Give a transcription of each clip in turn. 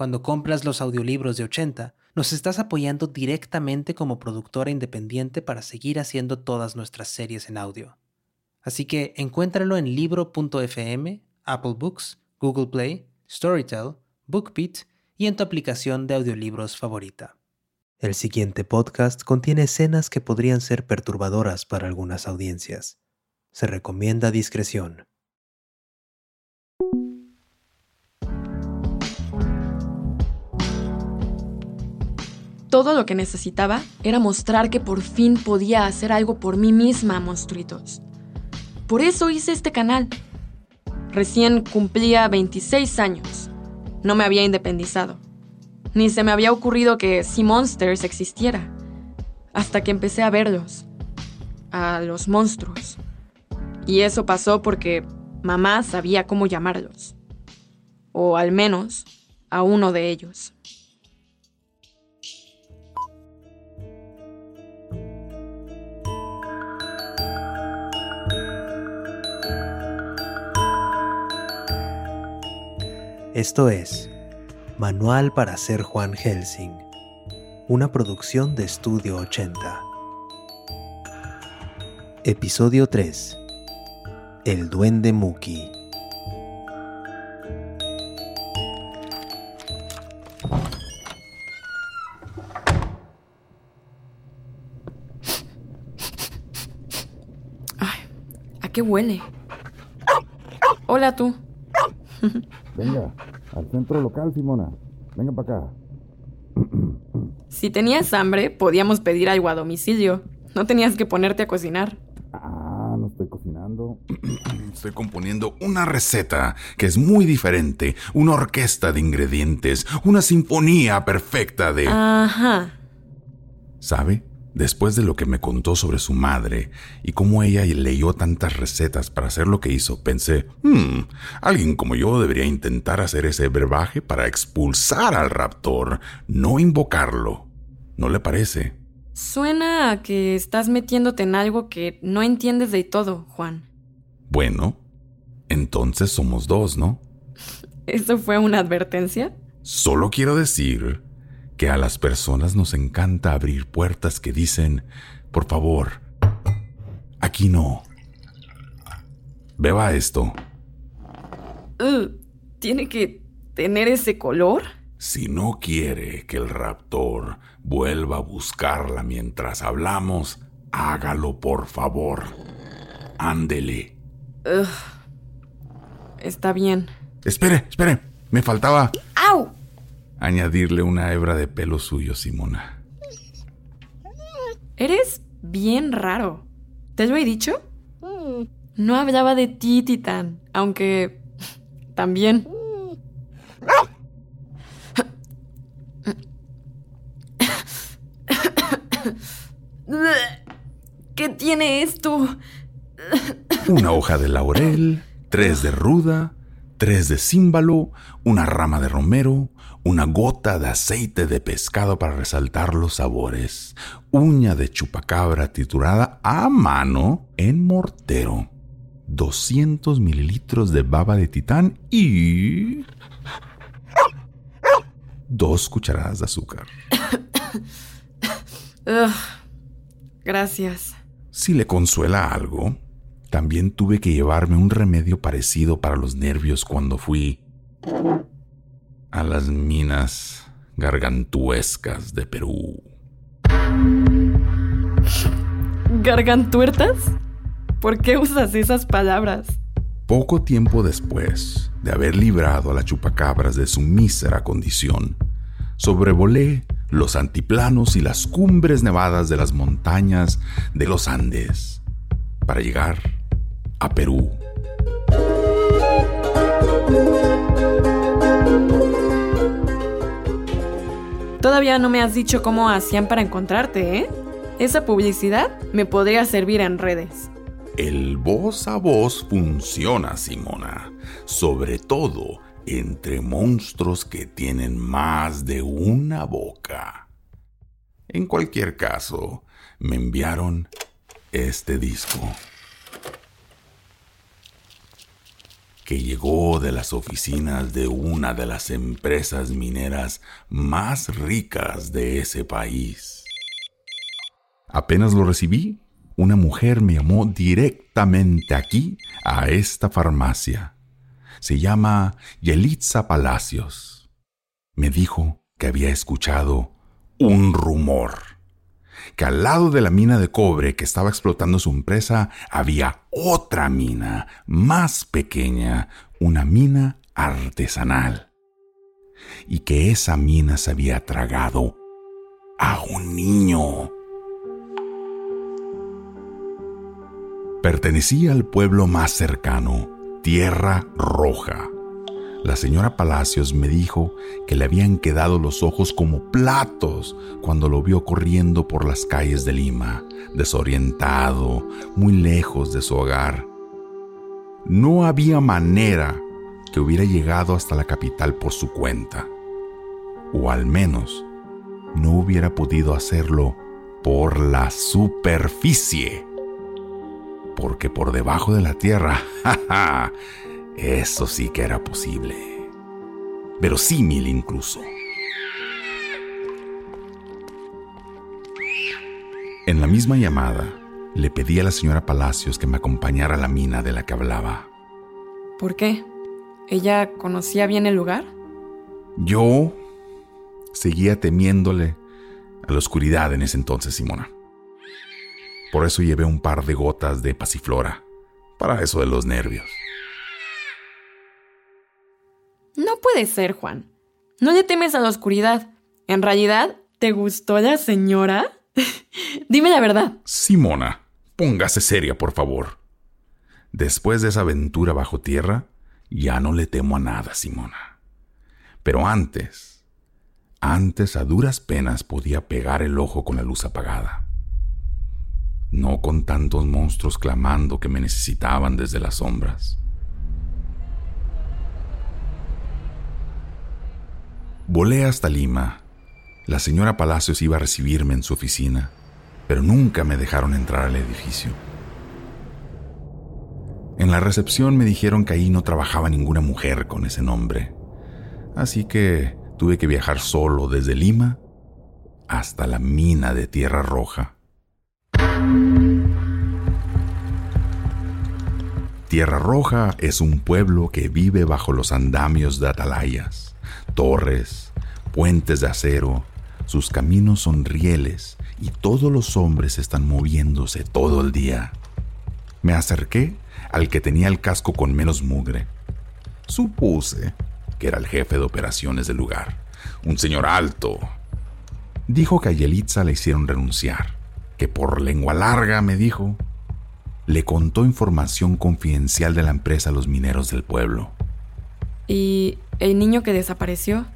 cuando compras los audiolibros de 80, nos estás apoyando directamente como productora independiente para seguir haciendo todas nuestras series en audio. Así que encuéntralo en libro.fm, Apple Books, Google Play, Storytel, BookBeat y en tu aplicación de audiolibros favorita. El siguiente podcast contiene escenas que podrían ser perturbadoras para algunas audiencias. Se recomienda discreción. Todo lo que necesitaba era mostrar que por fin podía hacer algo por mí misma, monstruitos. Por eso hice este canal. Recién cumplía 26 años. No me había independizado. Ni se me había ocurrido que Sea Monsters existiera. Hasta que empecé a verlos. A los monstruos. Y eso pasó porque mamá sabía cómo llamarlos. O al menos a uno de ellos. Esto es Manual para ser Juan Helsing, una producción de Estudio 80. Episodio 3. El Duende Muki. ¿a qué huele? Hola tú. Venga, al centro local, Simona. Venga para acá. Si tenías hambre, podíamos pedir algo a domicilio. No tenías que ponerte a cocinar. Ah, no estoy cocinando. Estoy componiendo una receta que es muy diferente, una orquesta de ingredientes, una sinfonía perfecta de... Ajá. ¿Sabe? Después de lo que me contó sobre su madre y cómo ella leyó tantas recetas para hacer lo que hizo, pensé, hmm, alguien como yo debería intentar hacer ese brebaje para expulsar al raptor, no invocarlo. ¿No le parece? Suena a que estás metiéndote en algo que no entiendes de todo, Juan. Bueno, entonces somos dos, ¿no? ¿Eso fue una advertencia? Solo quiero decir que a las personas nos encanta abrir puertas que dicen, por favor, aquí no. Beba esto. Uh, ¿Tiene que tener ese color? Si no quiere que el raptor vuelva a buscarla mientras hablamos, hágalo por favor. Ándele. Está bien. Espere, espere. Me faltaba. Añadirle una hebra de pelo suyo, Simona. Eres bien raro. ¿Te lo he dicho? No hablaba de ti, Titán, aunque también. ¿Qué tiene esto? Una hoja de laurel, tres de ruda, tres de címbalo, una rama de romero, una gota de aceite de pescado para resaltar los sabores, uña de chupacabra triturada a mano en mortero, 200 mililitros de baba de titán y... dos cucharadas de azúcar. Ugh. Gracias. Si le consuela algo, también tuve que llevarme un remedio parecido para los nervios cuando fui a las minas gargantuescas de Perú. ¿Gargantuertas? ¿Por qué usas esas palabras? Poco tiempo después de haber librado a las chupacabras de su mísera condición, sobrevolé los antiplanos y las cumbres nevadas de las montañas de los Andes para llegar a Perú. Todavía no me has dicho cómo hacían para encontrarte, ¿eh? Esa publicidad me podría servir en redes. El voz a voz funciona, Simona, sobre todo entre monstruos que tienen más de una boca. En cualquier caso, me enviaron este disco. Que llegó de las oficinas de una de las empresas mineras más ricas de ese país. Apenas lo recibí, una mujer me llamó directamente aquí, a esta farmacia. Se llama Yelitza Palacios. Me dijo que había escuchado un rumor que al lado de la mina de cobre que estaba explotando su empresa había otra mina más pequeña, una mina artesanal. Y que esa mina se había tragado a un niño. Pertenecía al pueblo más cercano, Tierra Roja la señora Palacios me dijo que le habían quedado los ojos como platos cuando lo vio corriendo por las calles de Lima, desorientado, muy lejos de su hogar. No había manera que hubiera llegado hasta la capital por su cuenta, o al menos no hubiera podido hacerlo por la superficie, porque por debajo de la tierra, jaja, eso sí que era posible. Verosímil incluso. En la misma llamada, le pedí a la señora Palacios que me acompañara a la mina de la que hablaba. ¿Por qué? ¿Ella conocía bien el lugar? Yo seguía temiéndole a la oscuridad en ese entonces, Simona. Por eso llevé un par de gotas de pasiflora, para eso de los nervios. Puede ser, Juan. No le temes a la oscuridad. ¿En realidad te gustó la señora? Dime la verdad. Simona, póngase seria, por favor. Después de esa aventura bajo tierra, ya no le temo a nada, Simona. Pero antes, antes a duras penas podía pegar el ojo con la luz apagada. No con tantos monstruos clamando que me necesitaban desde las sombras. Volé hasta Lima. La señora Palacios iba a recibirme en su oficina, pero nunca me dejaron entrar al edificio. En la recepción me dijeron que ahí no trabajaba ninguna mujer con ese nombre, así que tuve que viajar solo desde Lima hasta la mina de Tierra Roja. Tierra Roja es un pueblo que vive bajo los andamios de atalayas torres, puentes de acero, sus caminos son rieles y todos los hombres están moviéndose todo el día. Me acerqué al que tenía el casco con menos mugre. Supuse que era el jefe de operaciones del lugar, un señor alto. Dijo que a Yelitza le hicieron renunciar, que por lengua larga, me dijo, le contó información confidencial de la empresa a los mineros del pueblo. ¿Y el niño que desapareció?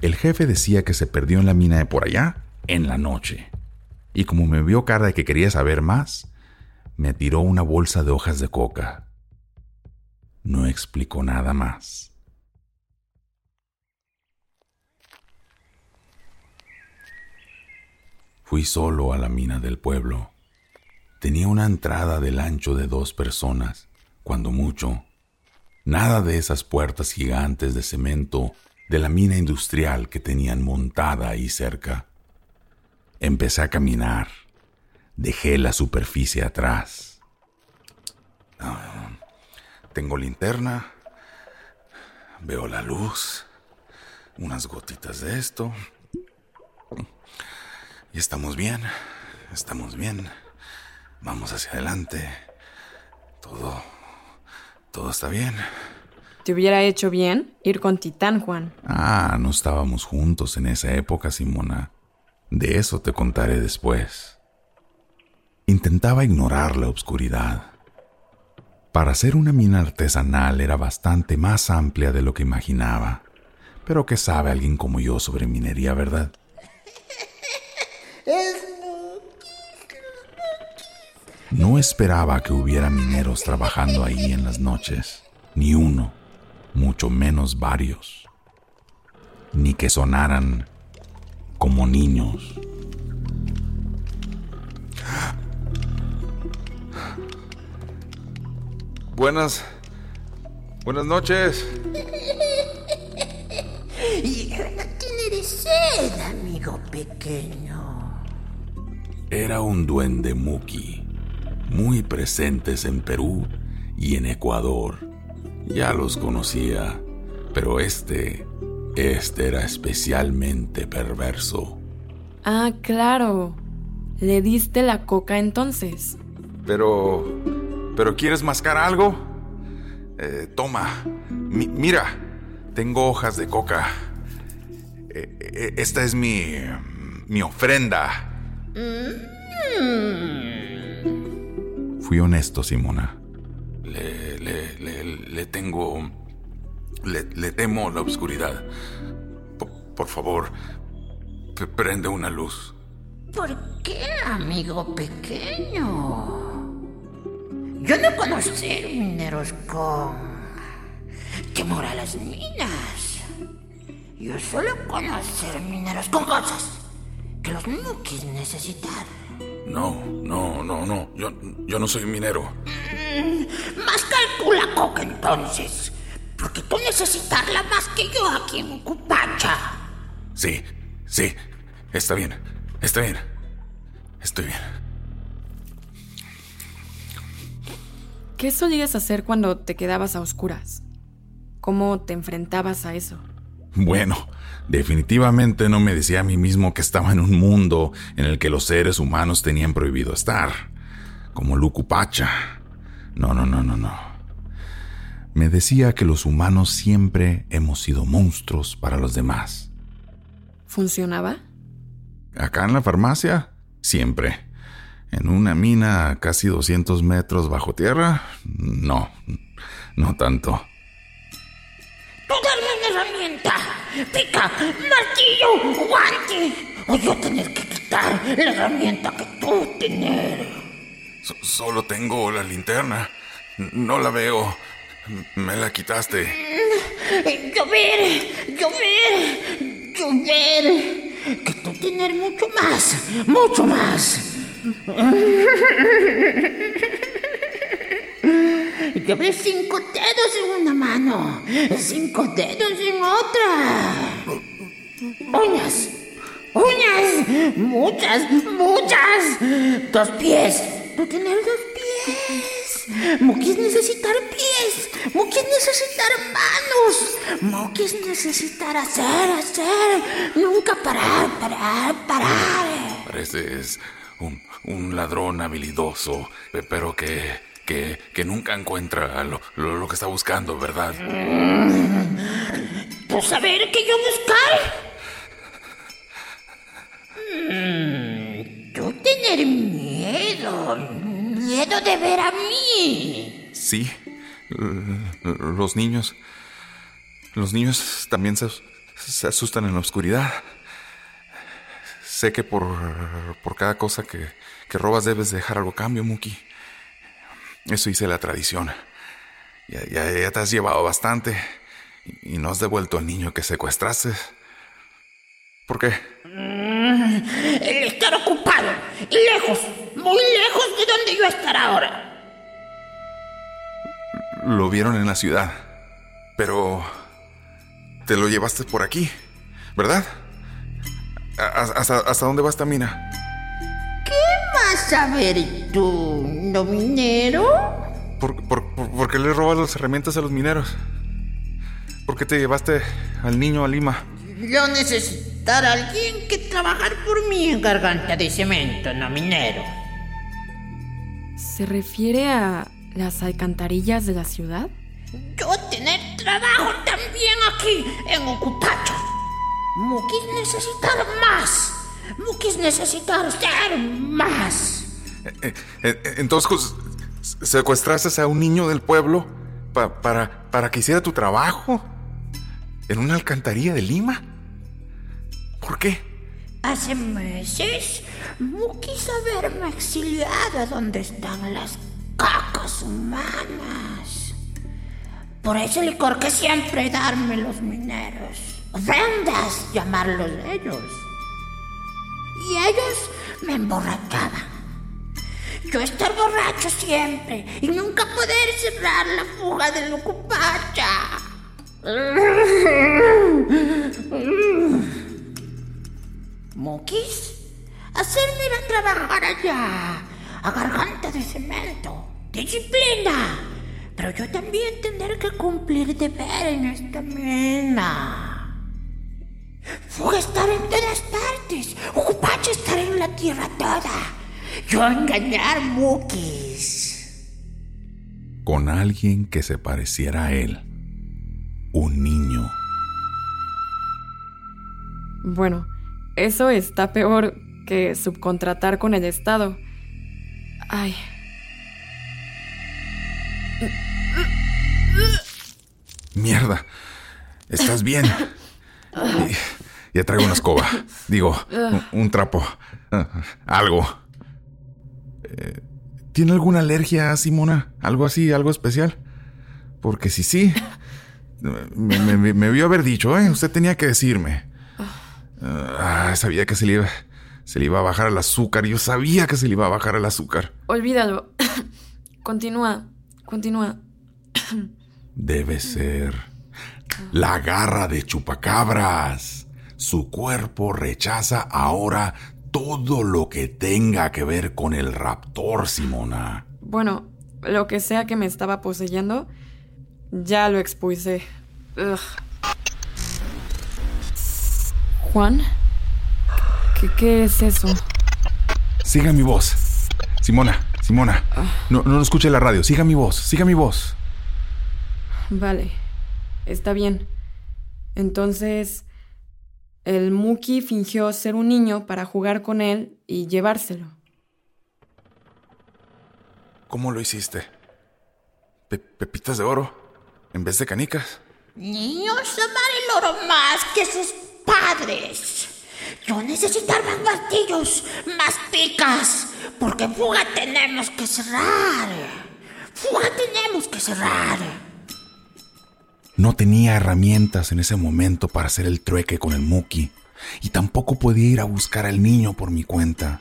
El jefe decía que se perdió en la mina de por allá en la noche. Y como me vio cara de que quería saber más, me tiró una bolsa de hojas de coca. No explicó nada más. Fui solo a la mina del pueblo. Tenía una entrada del ancho de dos personas, cuando mucho, Nada de esas puertas gigantes de cemento de la mina industrial que tenían montada ahí cerca. Empecé a caminar. Dejé la superficie atrás. Tengo linterna. Veo la luz. Unas gotitas de esto. Y estamos bien. Estamos bien. Vamos hacia adelante. Todo todo está bien. ¿Te hubiera hecho bien ir con Titán, Juan? Ah, no estábamos juntos en esa época, Simona. De eso te contaré después. Intentaba ignorar la oscuridad. Para ser una mina artesanal era bastante más amplia de lo que imaginaba. Pero ¿qué sabe alguien como yo sobre minería, verdad? No esperaba que hubiera mineros trabajando ahí en las noches, ni uno, mucho menos varios, ni que sonaran como niños. Buenas. Buenas noches. Y no tiene sed, amigo pequeño. Era un duende Muki, muy presentes en Perú y en Ecuador. Ya los conocía, pero este, este era especialmente perverso. Ah, claro. Le diste la coca entonces. Pero... ¿Pero quieres mascar algo? Eh, toma. Mi- mira, tengo hojas de coca. Eh, eh, esta es mi... mi ofrenda. Fui honesto, Simona. Le, le, le, le tengo... Le, le temo la oscuridad. Por, por favor, prende una luz. ¿Por qué, amigo pequeño? Yo no conocer mineros con temor a las minas. Yo solo conocer mineros con cosas que los mukis necesitan. No, no, no, no. Yo, yo no soy minero. Más calcula coca entonces. Porque tú necesitarla más que yo aquí en Cupacha. Sí, sí. Está bien. Está bien. Estoy bien. ¿Qué solías hacer cuando te quedabas a oscuras? ¿Cómo te enfrentabas a eso? Bueno, definitivamente no me decía a mí mismo que estaba en un mundo en el que los seres humanos tenían prohibido estar, como Lucupacha. No, no, no, no, no. Me decía que los humanos siempre hemos sido monstruos para los demás. ¿Funcionaba? Acá en la farmacia, siempre. En una mina a casi 200 metros bajo tierra, no, no tanto. Tú darme una herramienta. Pica, martillo, guante. O yo tener que quitar la herramienta que tú tener. So- solo tengo la linterna. No la veo. Me la quitaste. Llover, llover, llover. Que tú tener mucho más, mucho más. Llevé cinco dedos en una mano, cinco dedos en otra. Uñas, uñas, muchas, muchas. Dos pies. Tú tener dos pies. Mukis necesitar pies. Mukis necesitar manos. Mukis necesitar hacer, hacer. Nunca parar, parar, parar. Pareces un, un ladrón habilidoso, pe- pero que, que, que nunca encuentra lo, lo- lo que está buscando, ¿verdad? Pues saber que yo buscar. Mm, tú tener miedo. Miedo de ver a mí. Sí. Los niños. Los niños también se, se asustan en la oscuridad. Sé que por, por cada cosa que, que robas debes dejar algo a cambio, Muki. Eso hice la tradición. Ya, ya, ya te has llevado bastante y, y no has devuelto al niño que secuestraste. ¿Por qué? El estar ocupado. Lejos. Muy lejos de donde yo estar ahora. Lo vieron en la ciudad. Pero... Te lo llevaste por aquí, ¿verdad? ¿Hasta, hasta dónde va esta mina? ¿Vas a ver tú, no minero? ¿Por, por, por- por qué le robas las herramientas a los mineros? ¿Por qué te llevaste al niño a Lima? Yo necesitar a alguien que trabajar por mí en garganta de cemento, no minero. ¿Se refiere a las alcantarillas de la ciudad? Yo tener trabajo también aquí en Ocupacha. Mukis necesitar más. Mukis necesitar ser más. Eh, eh, entonces, pues, ¿secuestraste a un niño del pueblo pa- para, para que hiciera tu trabajo? ¿En una alcantarilla de Lima? ¿Por qué? Hace meses no quise verme exiliada donde están las cacas humanas. Por ese licor que siempre darme los mineros. Ofrendas, llamarlos ellos. Y ellos me emborrachaban. Yo estar borracho siempre y nunca poder cerrar la fuga del ocupacha. Mokis, hacerme ir a trabajar allá, a garganta de cemento, disciplina, pero yo también tener que cumplir deber en esta mina. Fuga estar en todas partes, ocupacha estar en la tierra toda, yo engañar Mukis. Con alguien que se pareciera a él, un niño. Bueno, eso está peor que subcontratar con el Estado. Ay. Mierda. ¿Estás bien? Ya traigo una escoba. Digo, un, un trapo. Algo. Eh, ¿Tiene alguna alergia, Simona? ¿Algo así, algo especial? Porque si sí, me, me, me- me vio haber dicho, ¿eh? Usted tenía que decirme. Ah, sabía que se le, iba, se le iba a bajar el azúcar. Yo sabía que se le iba a bajar el azúcar. Olvídalo. continúa, continúa. Debe ser la garra de chupacabras. Su cuerpo rechaza ahora todo lo que tenga que ver con el raptor, Simona. Bueno, lo que sea que me estaba poseyendo, ya lo expulsé. Ugh. Juan, ¿qué, qué es eso? Siga mi voz. Simona, Simona. No, no escuche la radio. Siga mi voz, siga mi voz. Vale, está bien. Entonces, el Muki fingió ser un niño para jugar con él y llevárselo. ¿Cómo lo hiciste? Pe- ¿Pepitas de oro? ¿En vez de canicas? Niños amar el oro más que sus padres. Yo necesitar más martillos, más picas, porque fuga tenemos que cerrar. Fuga tenemos que cerrar. No tenía herramientas en ese momento para hacer el trueque con el Muki y tampoco podía ir a buscar al niño por mi cuenta.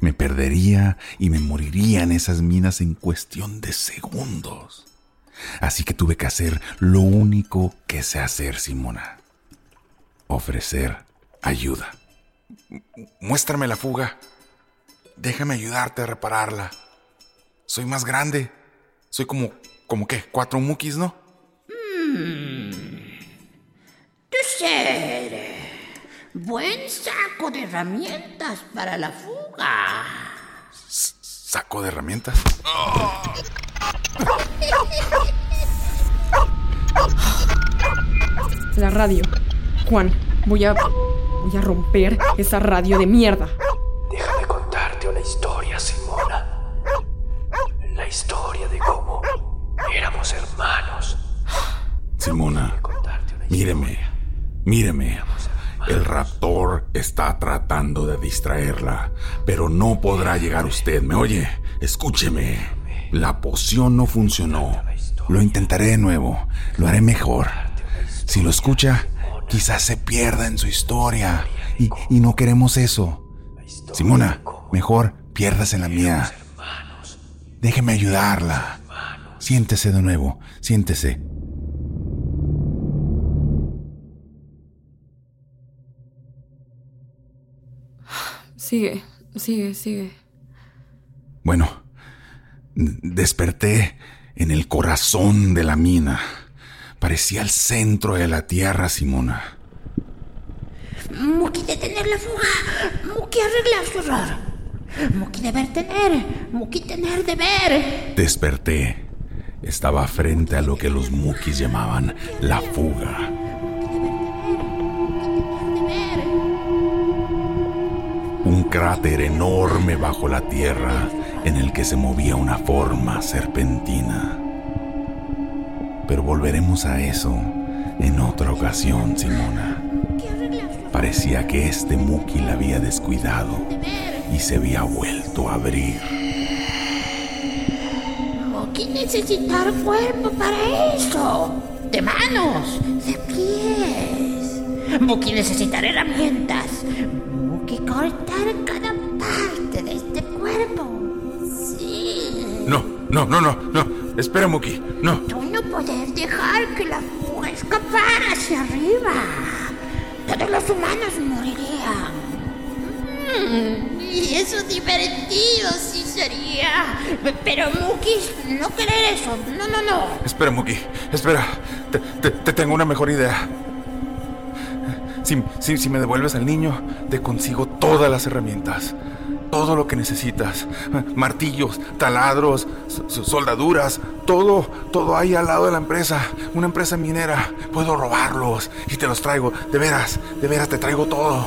Me perdería y me moriría en esas minas en cuestión de segundos. Así que tuve que hacer lo único que sé hacer, Simona. Ofrecer ayuda. Muéstrame la fuga. Déjame ayudarte a repararla. Soy más grande. Soy como, como qué, cuatro mukis, ¿no? Tu ser. Buen saco de herramientas para la fuga. Saco de herramientas. La radio. Juan, voy a. Voy a romper esa radio de mierda. Míreme, míreme. El raptor está tratando de distraerla, pero no podrá llegar usted. ¿Me oye? Escúcheme. La poción no funcionó. Lo intentaré de nuevo. Lo haré mejor. Si lo escucha, quizás se pierda en su historia. Y, y no queremos eso. Simona, mejor pierdas en la mía. Déjeme ayudarla. Siéntese de nuevo. Siéntese. Sigue, sigue, sigue. Bueno, desperté en el corazón de la mina. Parecía el centro de la tierra, Simona. Muki detener la fuga. Muki arreglar su error. Muki deber tener. Muki tener deber. Desperté. Estaba frente a lo que los mukis llamaban la fuga. Un cráter enorme bajo la tierra en el que se movía una forma serpentina. Pero volveremos a eso en otra ocasión, Simona. Parecía que este Muki la había descuidado y se había vuelto a abrir. Muki necesita cuerpo para eso. De manos, de pies. Muki necesitará herramientas. Muki cortar cada parte de este cuerpo. Sí. No, no, no, no, no. Espera, Muki. No. Tú no puedes dejar que la fuga escapara hacia arriba. Todos los humanos morirían. Mm, y eso divertido sí sería. Pero Mukis, no querer eso. No, no, no. Espera, Muki. Espera. Te, te- te tengo una mejor idea. Si, si- me devuelves al niño, te consigo todas las herramientas. Todo lo que necesitas. Martillos, taladros, so- soldaduras. Todo, todo ahí al lado de la empresa. Una empresa minera. Puedo robarlos y te los traigo. De veras, de veras te traigo todo.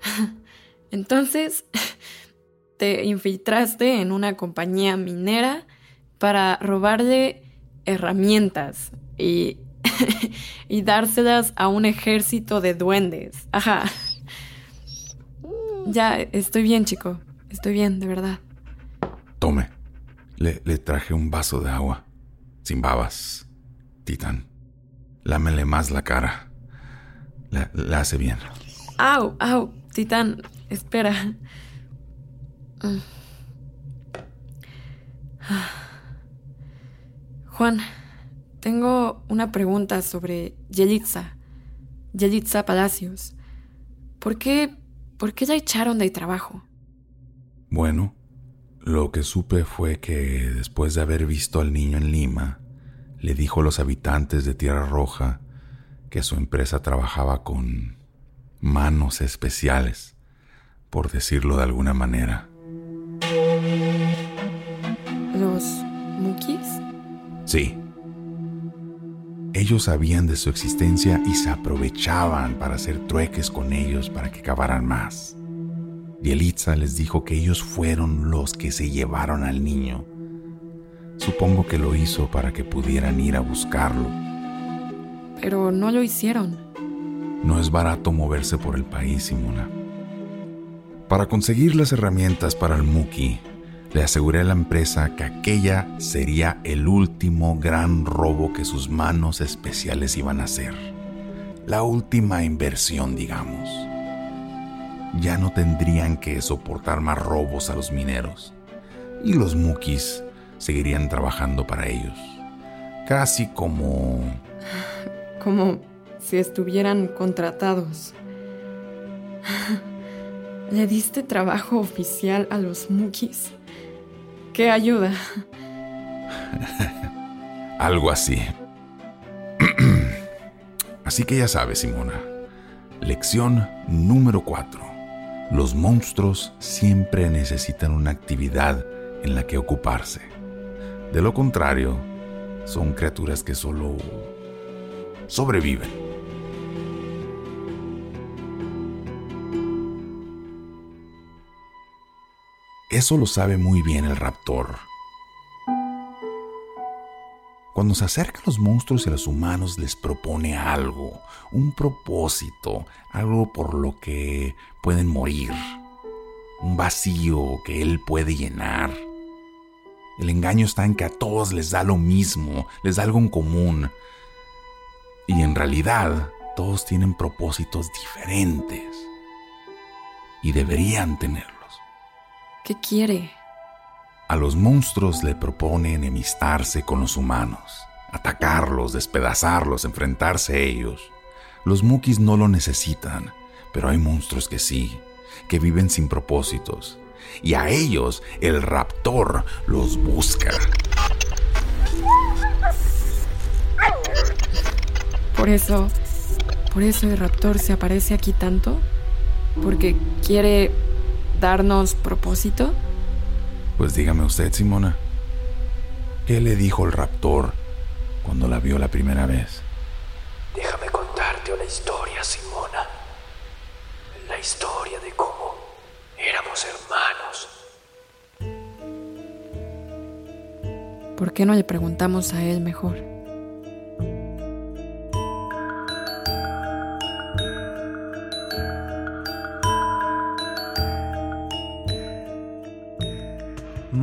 Entonces, te infiltraste en una compañía minera para robarle herramientas y, y dárselas a un ejército de duendes. Ajá. Ya, estoy bien, chico. Estoy bien, de verdad. Tome. Le, le traje un vaso de agua. Sin babas. Titán. Lámele más la cara. La, la hace bien. Au, au, Titán, espera. Mm. Juan, tengo una pregunta sobre Yelitza. Yelitza Palacios. ¿Por qué, por qué la echaron del trabajo? Bueno, lo que supe fue que después de haber visto al niño en Lima, le dijo a los habitantes de Tierra Roja que su empresa trabajaba con manos especiales, por decirlo de alguna manera. Sí. Ellos sabían de su existencia y se aprovechaban para hacer trueques con ellos para que cavaran más. Yelitza les dijo que ellos fueron los que se llevaron al niño. Supongo que lo hizo para que pudieran ir a buscarlo. Pero no lo hicieron. No es barato moverse por el país, Simona. Para conseguir las herramientas para el Muki, le aseguré a la empresa que aquella sería el último gran robo que sus manos especiales iban a hacer. La última inversión, digamos. Ya no tendrían que soportar más robos a los mineros. Y los Mukis seguirían trabajando para ellos. Casi como Como si estuvieran contratados. ¿Le diste trabajo oficial a los Mukis? ¿Qué ayuda? Algo así. así que ya sabes, Simona. Lección número 4. Los monstruos siempre necesitan una actividad en la que ocuparse. De lo contrario, son criaturas que solo sobreviven. Eso lo sabe muy bien el raptor. Cuando se acercan los monstruos y los humanos les propone algo, un propósito, algo por lo que pueden morir, un vacío que él puede llenar. El engaño está en que a todos les da lo mismo, les da algo en común. Y en realidad todos tienen propósitos diferentes. Y deberían tenerlos. ¿Qué quiere? A los monstruos le propone enemistarse con los humanos, atacarlos, despedazarlos, enfrentarse a ellos. Los Mukis no lo necesitan, pero hay monstruos que sí, que viven sin propósitos. Y a ellos el raptor los busca. Por eso, por eso el raptor se aparece aquí tanto, porque quiere darnos propósito. Pues dígame usted, Simona, ¿qué le dijo el raptor cuando la vio la primera vez? Déjame contarte una historia, Simona. La historia de cómo éramos hermanos. ¿Por qué no le preguntamos a él mejor?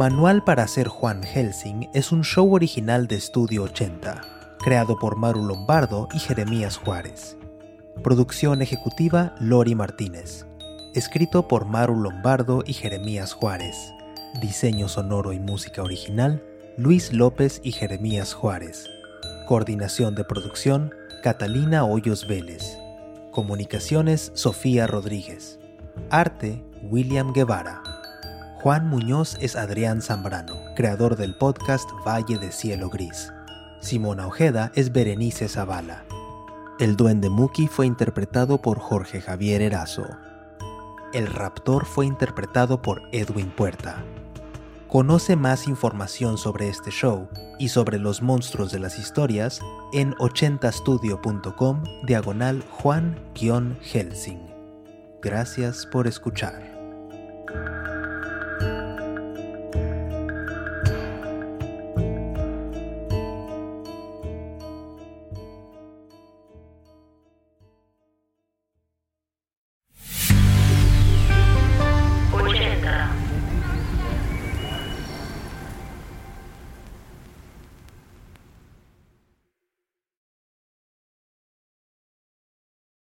Manual para ser Juan Helsing es un show original de Estudio 80, creado por Maru Lombardo y Jeremías Juárez. Producción ejecutiva Lori Martínez. Escrito por Maru Lombardo y Jeremías Juárez. Diseño sonoro y música original Luis López y Jeremías Juárez. Coordinación de producción Catalina Hoyos Vélez. Comunicaciones Sofía Rodríguez. Arte William Guevara. Juan Muñoz es Adrián Zambrano, creador del podcast Valle de Cielo Gris. Simona Ojeda es Berenice Zavala. El duende Muki fue interpretado por Jorge Javier Erazo. El raptor fue interpretado por Edwin Puerta. Conoce más información sobre este show y sobre los monstruos de las historias en 80studio.com diagonal Juan-Helsing. Gracias por escuchar.